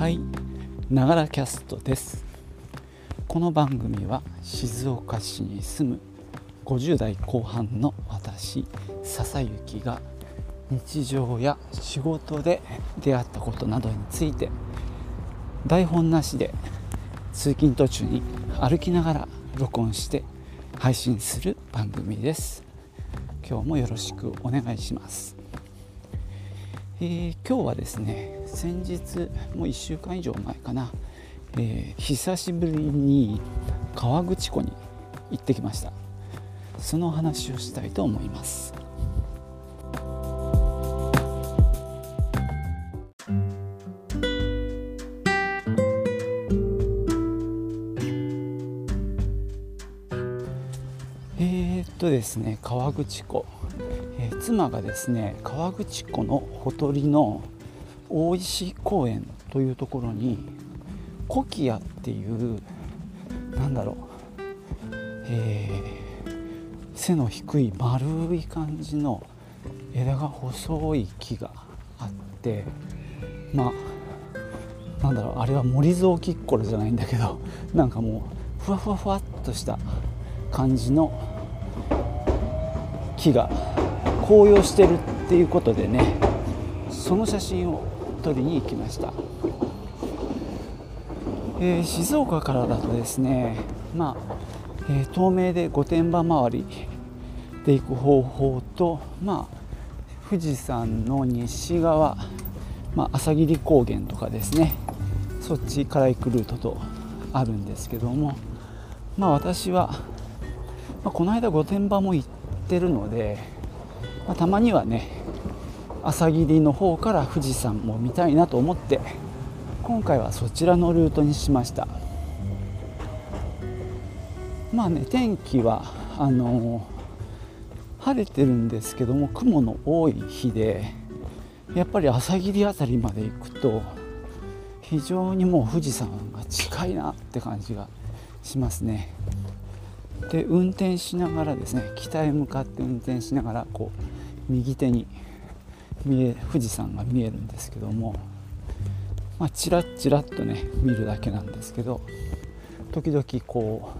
はい。ながらキャストです。この番組は静岡市に住む50代後半の私笹幸が日常や仕事で出会ったことなどについて台本なしで通勤途中に歩きながら録音して配信する番組です。今日もよろしくお願いします。えー、今日はですね先日もう1週間以上前かな、えー、久しぶりに河口湖に行ってきました。その話をしたいと思います。えー、っとですね河口湖。妻がですね河口湖のほとりの大石公園というところにコキアっていうなんだろう、えー、背の低い丸い感じの枝が細い木があってまあなんだろうあれは森蔵キッコロじゃないんだけど なんかもうふわふわふわっとした感じの木が紅葉してるっていうことでねその写真を撮りに行きました、えー、静岡からだとですねまあ、えー、東名で御殿場周りで行く方法とまあ富士山の西側、まあ、朝霧高原とかですねそっちから行くルートとあるんですけどもまあ私は、まあ、この間御殿場も行ってるのでまあ、たまにはね朝霧の方から富士山も見たいなと思って今回はそちらのルートにしました。まあね天気はあのー、晴れてるんですけども雲の多い日でやっぱり朝霧辺りまで行くと非常にもう富士山が近いなって感じがしますね。で運転しながらですね北へ向かって運転しながらこう右手に富士山が見えるんですけども、まあ、チラッチラッとね見るだけなんですけど時々こう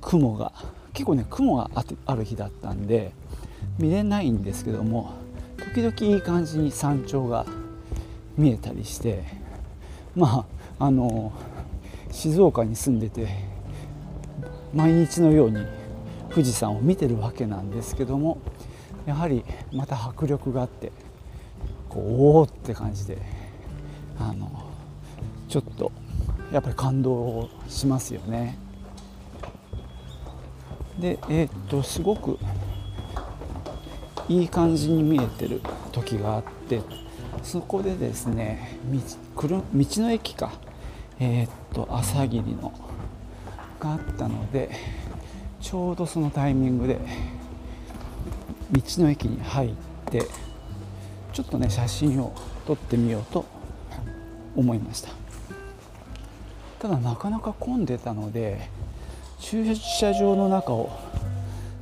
雲が結構ね雲がある日だったんで見れないんですけども時々いい感じに山頂が見えたりしてまああの静岡に住んでて毎日のように富士山を見てるわけなんですけどもやはりまた迫力があってこうおおって感じであのちょっとやっぱり感動しますよね。でえー、っとすごくいい感じに見えてる時があってそこでですね道の駅かえー、っと朝霧のがあったのでちょうどそのタイミングで道の駅に入ってちょっとね写真を撮ってみようと思いました。ただなかなか混んでたので駐車場の中を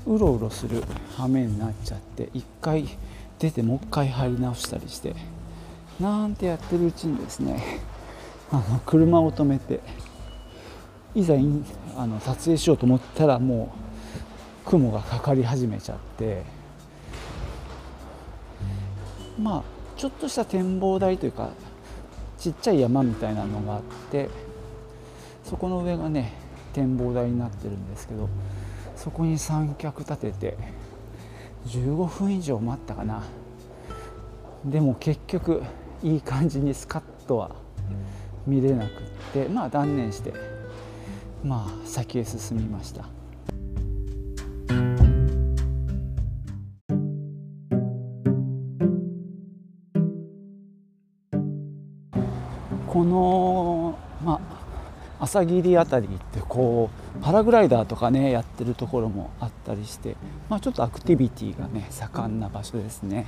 うろうろする羽目になっちゃって一回出てもう一回入り直したりしてなんてやってるうちにですね あの車を止めていざあの撮影しようと思ったらもう雲がかかり始めちゃってまあちょっとした展望台というかちっちゃい山みたいなのがあってそこの上がね展望台になってるんですけどそこに三脚立てて15分以上待ったかなでも結局いい感じにスカッとは見れなくってまあ断念してまあ先へ進みました。朝霧辺りってこうパラグライダーとかねやってるところもあったりして、まあ、ちょっとアクティビティがね盛んな場所ですね。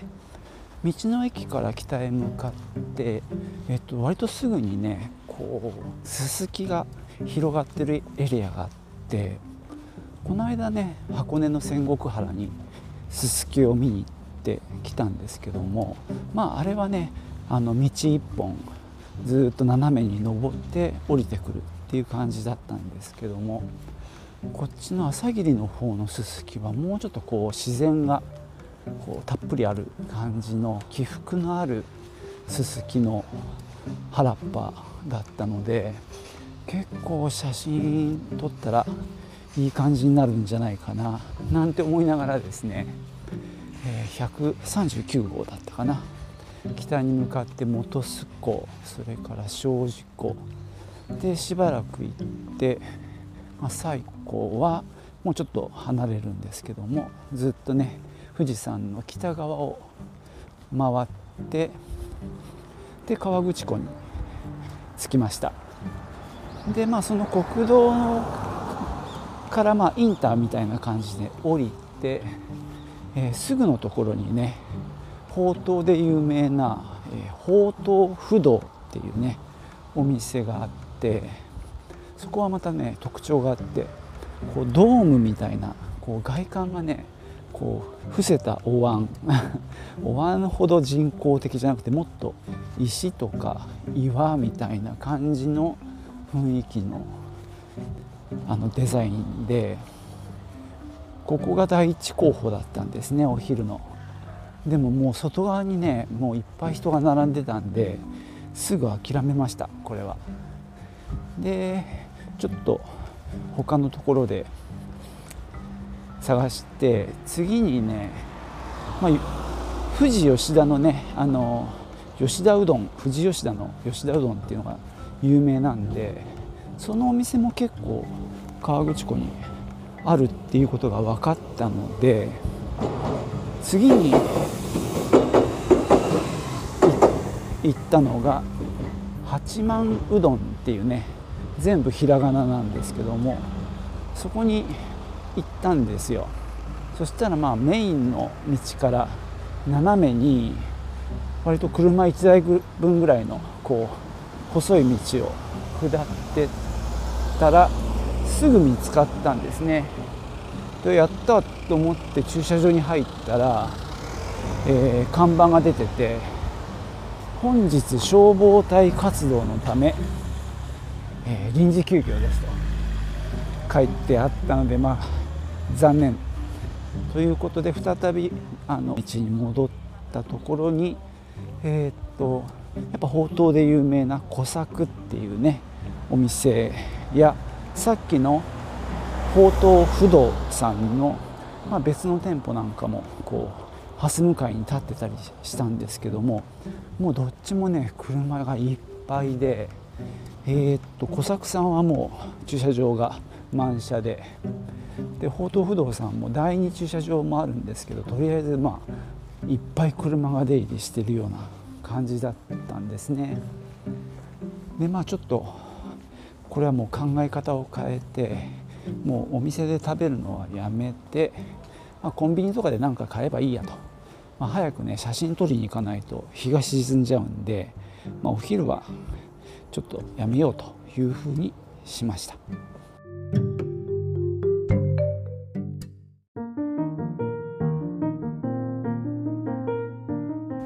道の駅から北へ向かって、えっと、割とすぐにねこうすすきが広がってるエリアがあってこの間ね箱根の仙石原にすすきを見に行ってきたんですけどもまああれはねあの道一本ずっと斜めに登って降りてくるっていう感じだったんですけどもこっちの朝霧の方のススキはもうちょっとこう自然がこうたっぷりある感じの起伏のあるススキの原っぱだったので結構写真撮ったらいい感じになるんじゃないかななんて思いながらですね、139号だったかな。北に向かって本栖湖それから庄司湖でしばらく行って、まあ、最高はもうちょっと離れるんですけどもずっとね富士山の北側を回ってで河口湖に着きました。でまあその国道からまあインターみたいな感じで降りて、えー、すぐのところにねほうとうで有名な、えー、ほうとう不動っていうねお店があってそこはまたね特徴があってこうドームみたいなこう外観がねこう伏せたお椀 お椀ほど人工的じゃなくてもっと石とか岩みたいな感じの雰囲気のあのデザインでここが第一候補だったんですねお昼の。でももう外側にねもういっぱい人が並んでたんですぐ諦めましたこれは。でちょっと他のところで探して次にね、まあ、富士吉田のねあの吉田うどん富士吉田の吉田うどんっていうのが有名なんでそのお店も結構河口湖にあるっていうことが分かったので次に行ったのが八幡うどんっていうね全部ひらがななんですけどもそこに行ったんですよ。そしたらまあメインの道から斜めに割と車1台分ぐらいのこう細い道を下ってたらすぐ見つかったんですね。でやったと思って駐車場に入ったら、えー、看板が出てて本日消防隊活動のため、えー、臨時休業ですと。書いてあったのでまあ残念。ということで再びあの道に戻ったところにえー、っとやっぱほうとうで有名な小作っていうねお店やさっきのほうとう不動さんの、まあ、別の店舗なんかもこう蓮向かいに立ってたりしたんですけどももうどっちもね車がいっぱいでえー、っと小作さんはもう駐車場が満車でで宝東不動産も第二駐車場もあるんですけどとりあえずまあいっぱい車が出入りしてるような感じだったんですね。でまあちょっとこれはもう考え方を変えてもうお店で食べるのはやめて、まあ、コンビニとかで何か買えばいいやと、まあ、早くね写真撮りに行かないと日が沈んじゃうんで、まあ、お昼はちょっとやめようというふうにしました。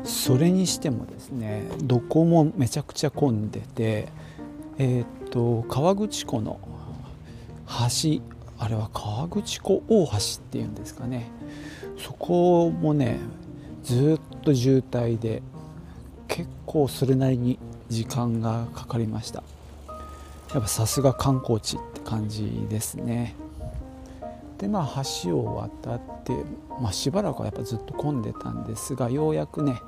それにしてもですねどこもめちゃくちゃ混んでてえー、っと河口湖の橋あれは河口湖大橋っていうんですかねそこもねずっと渋滞で結構それなりに時間がかかりましたやっぱさすが観光地って感じですねでまあ橋を渡って、まあ、しばらくはやっぱずっと混んでたんですがようやくね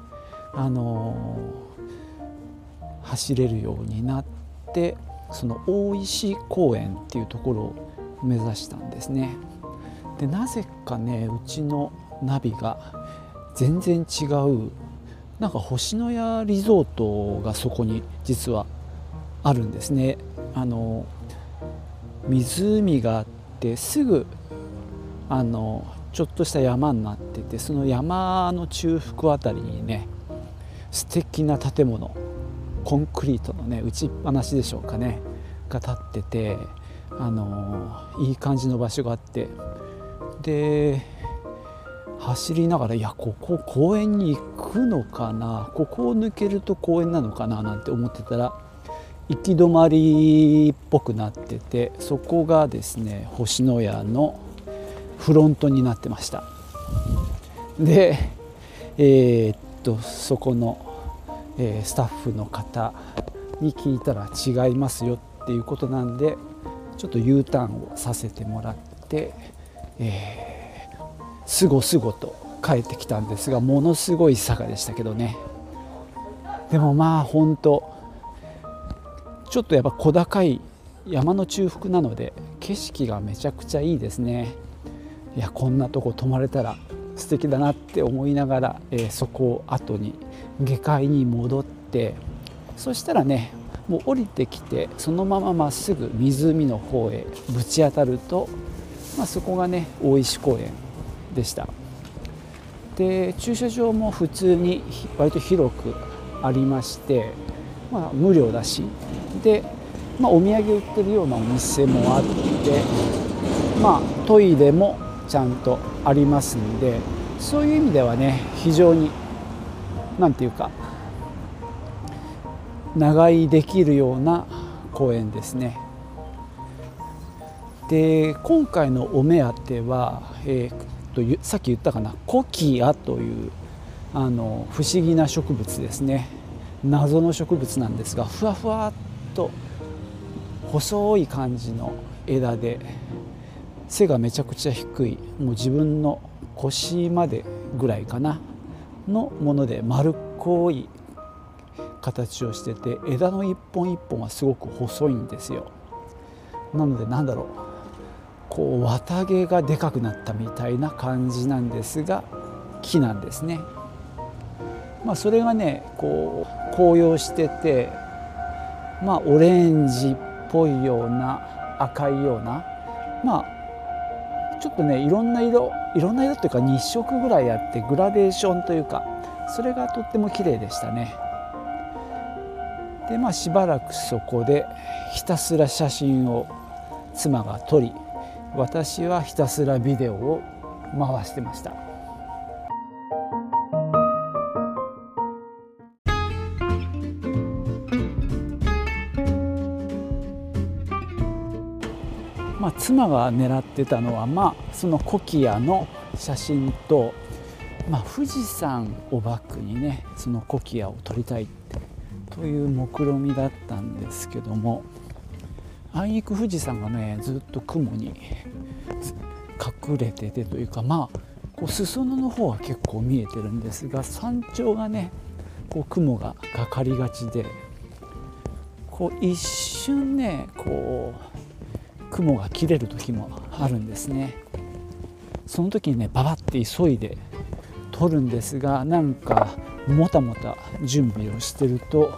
あのー、走れるようになってその大石公園っていうところを目指したんですね。でなぜかねうちのナビが全然違うなんか星のやリゾートがそこに実はあるんですね。あの湖があってすぐあのちょっとした山になっててその山の中腹あたりにね素敵な建物コンクリートのね打ちっぱなしでしょうかねが建っててあのいい感じの場所があってで走りながらいやここ公園に行くのかな？ここを抜けると公園なのかな？なんて思ってたら行き止まりっぽくなっててそこがですね星のやのフロントになってました。でえー、っとそこの、えー、スタッフの方に聞いたら違いますよっていうことなんでちょっと U ターンをさせてもらって、えー、すごすごと帰ってきたんですがものすごい坂でしたけどね。でもまあ本当ちょっとやっぱ小高い山の中腹なので景色がめちゃくちゃいいですね。いやこんなとこ泊まれたら素敵だなって思いながら、えー、そこを後に下界に戻ってそしたらねもう降りてきてそのまままっすぐ湖の方へぶち当たると、まあ、そこがね大石公園でしたで駐車場も普通に割と広くありまして、まあ、無料だしで、まあ、お土産売ってるようなお店もあってまあトイレもちゃんとありますんでそういう意味ではね非常に何て言うか長居できるような公園ですね。で今回のお目当ては、えー、とさっき言ったかなコキアというあの不思議な植物ですね。謎の植物なんですがふわふわっと細い感じの枝で背がめちゃくちゃ低いもう自分の腰までぐらいかなのもので丸っこい形をしてて枝の一本一本はすごく細いんですよ。なのでなんだろうこう綿毛がでかくなったみたいな感じなんですが木なんですねまあそれがねこう紅葉しててまあオレンジっぽいような赤いようなまあちょっとねいろんな色いろんな色っていうか2色ぐらいあってグラデーションというかそれがとっても綺麗でしたね。でまあしばらくそこでひたすら写真を妻が撮り私はひたすらビデオを回してました。まあ、妻が狙ってたのは、まあ、そのコキアの写真と、まあ、富士山をバックにねそのコキアを撮りたいという目論みだったんですけどもあいにく富士山がねずっと雲に隠れててというかまあこう裾野の方は結構見えてるんですが山頂がねこう雲がかかりがちでこう一瞬ねこう雲が切れる時もあるんですね。その時にねババって急いで撮るんですがなんかもたもた準備をしてると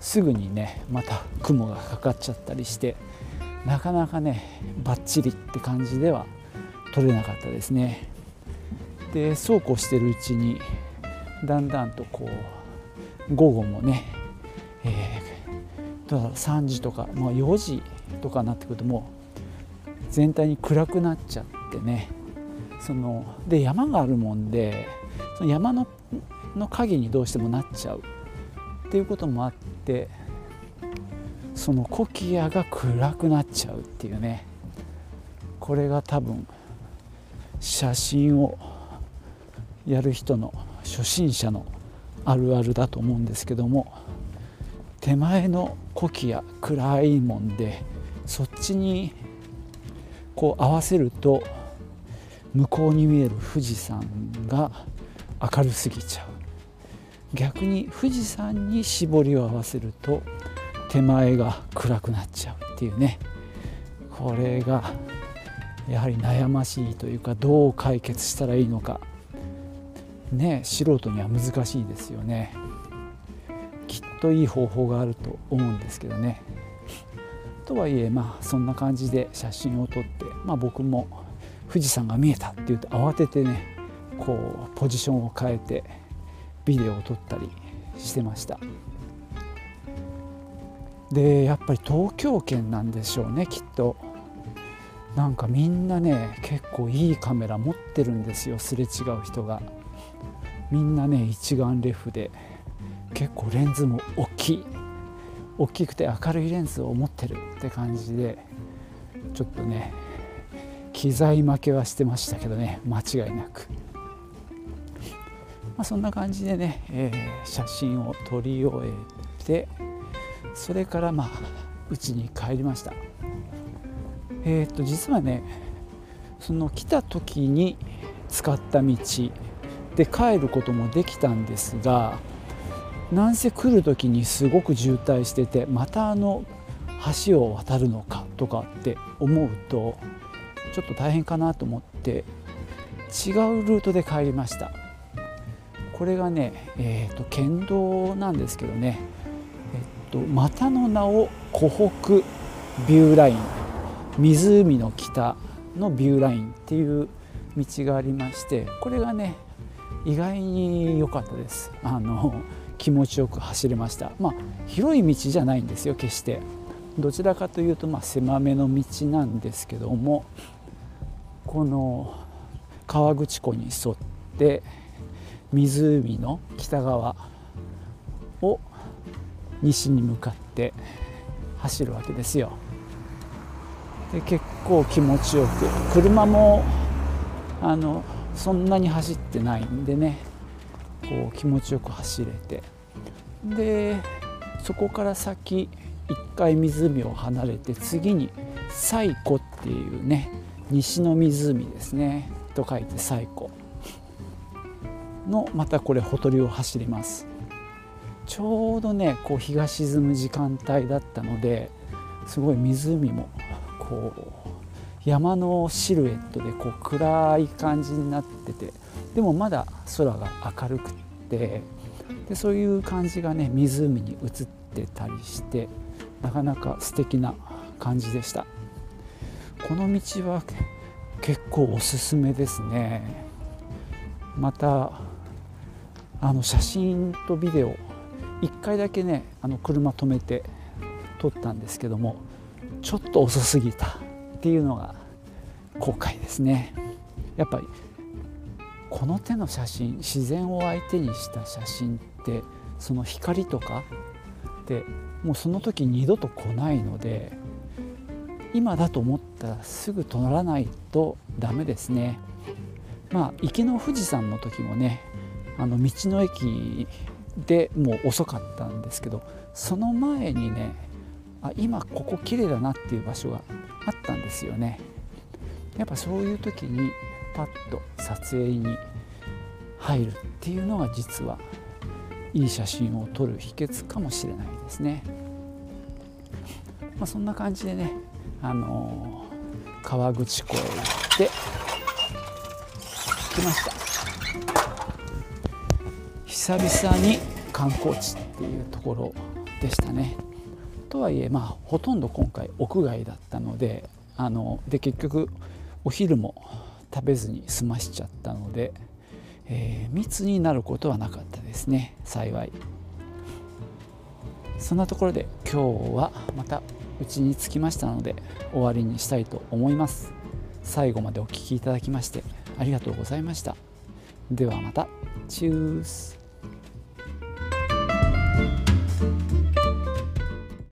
すぐにねまた雲がかかっちゃったりしてなかなかねバッチリって感じでは撮れなかったですね。でそうこうしてるうちにだんだんとこう午後もね、えー、だ3時とか、まあ、4時とかになってくるともう全体に暗くなっちゃってね。そので山があるもんでその山のの影にどうしてもなっちゃうっていうこともあってそのコキアが暗くなっちゃうっていうね。これが多分写真をやる人の初心者のあるあるだと思うんですけども手前のコキア暗いもんでそっちにこう合わせると向こうに見える富士山が明るすぎちゃう。逆に富士山に絞りを合わせると手前が暗くなっちゃうっていうね。これがやはり悩ましいというかどう解決したらいいのか。ね素人には難しいですよね。きっといい方法があると思うんですけどね。とはいえまあそんな感じで写真を撮って、まあ、僕も富士山が見えたって言うと慌ててねこうポジションを変えてビデオを撮ったりしてました。でやっぱり東京圏なんでしょうねきっと。なんかみんなね結構いいカメラ持ってるんですよすれ違う人が。みんなね一眼レフで。結構レンズも大きい。大きくて明るいレンズを持ってるって感じで。ちょっとね機材負けはしてましたけどね間違いなく、まあ、そんな感じでね、えー、写真を撮り終えてそれからまあ家に帰りました。えっ、ー、と実はねその来た時に使った道で帰ることもできたんですがなんせ来る時にすごく渋滞しててまたあの橋を渡るのかとかって思うとちょっと大変かなと思って違うルートで帰りました。これがね、えーと、県道なんですけどね、と、またの名を湖北ビューライン湖の北のビューラインっていう道がありましてこれがね意外に良かったです。あの気持ちよく走れました。まあ広い道じゃないんですよ決して。どちらかというとまあ狭めの道なんですけどもこの河口湖に沿って湖の北側を西に向かって走るわけですよ。で結構気持ちよく車もあのそんなに走ってないんでね。こう気持ちよく走れて。でそこから先一回湖を離れて次に西湖っていうね西の湖ですね。と書いて西湖のまたこれほとりを走ります。ちょうどねこう日が沈む時間帯だったのですごい湖もこう山のシルエットでこう暗い感じになっててでもまだ空が明るくってでそういう感じがね湖に映ってたりしてなかなか素敵な感じでした。この道は結構おすすめですね。またあの写真とビデオ1回だけねあの車止めて撮ったんですけどもちょっと遅すぎたっていうのが後悔ですね。やっぱりこの手の写真自然を相手にした写真ってその光とかってもうその時二度と来ないので今だと思ったらすぐ撮らないとダメですね。まあ行きの富士山の時もねあの道の駅でもう遅かったんですけどその前にねあ今ここ綺麗だなっていう場所があったんですよねやっぱそういう時にパッと撮影に入るっていうのが実はいい写真を撮る秘訣かもしれないですね。まあ、そんな感じでね、あのー、川口湖へ行って来ました久々に観光地っていうところでしたね。とはいえまあほとんど今回屋外だったのであので結局お昼も食べずに済ましちゃったので、えー、密になることはなかったですね幸い。そんなところで今日はまた家に着きましたので終わりにしたいと思います。最後までお聴きいただきましてありがとうございました。ではまた。チュース。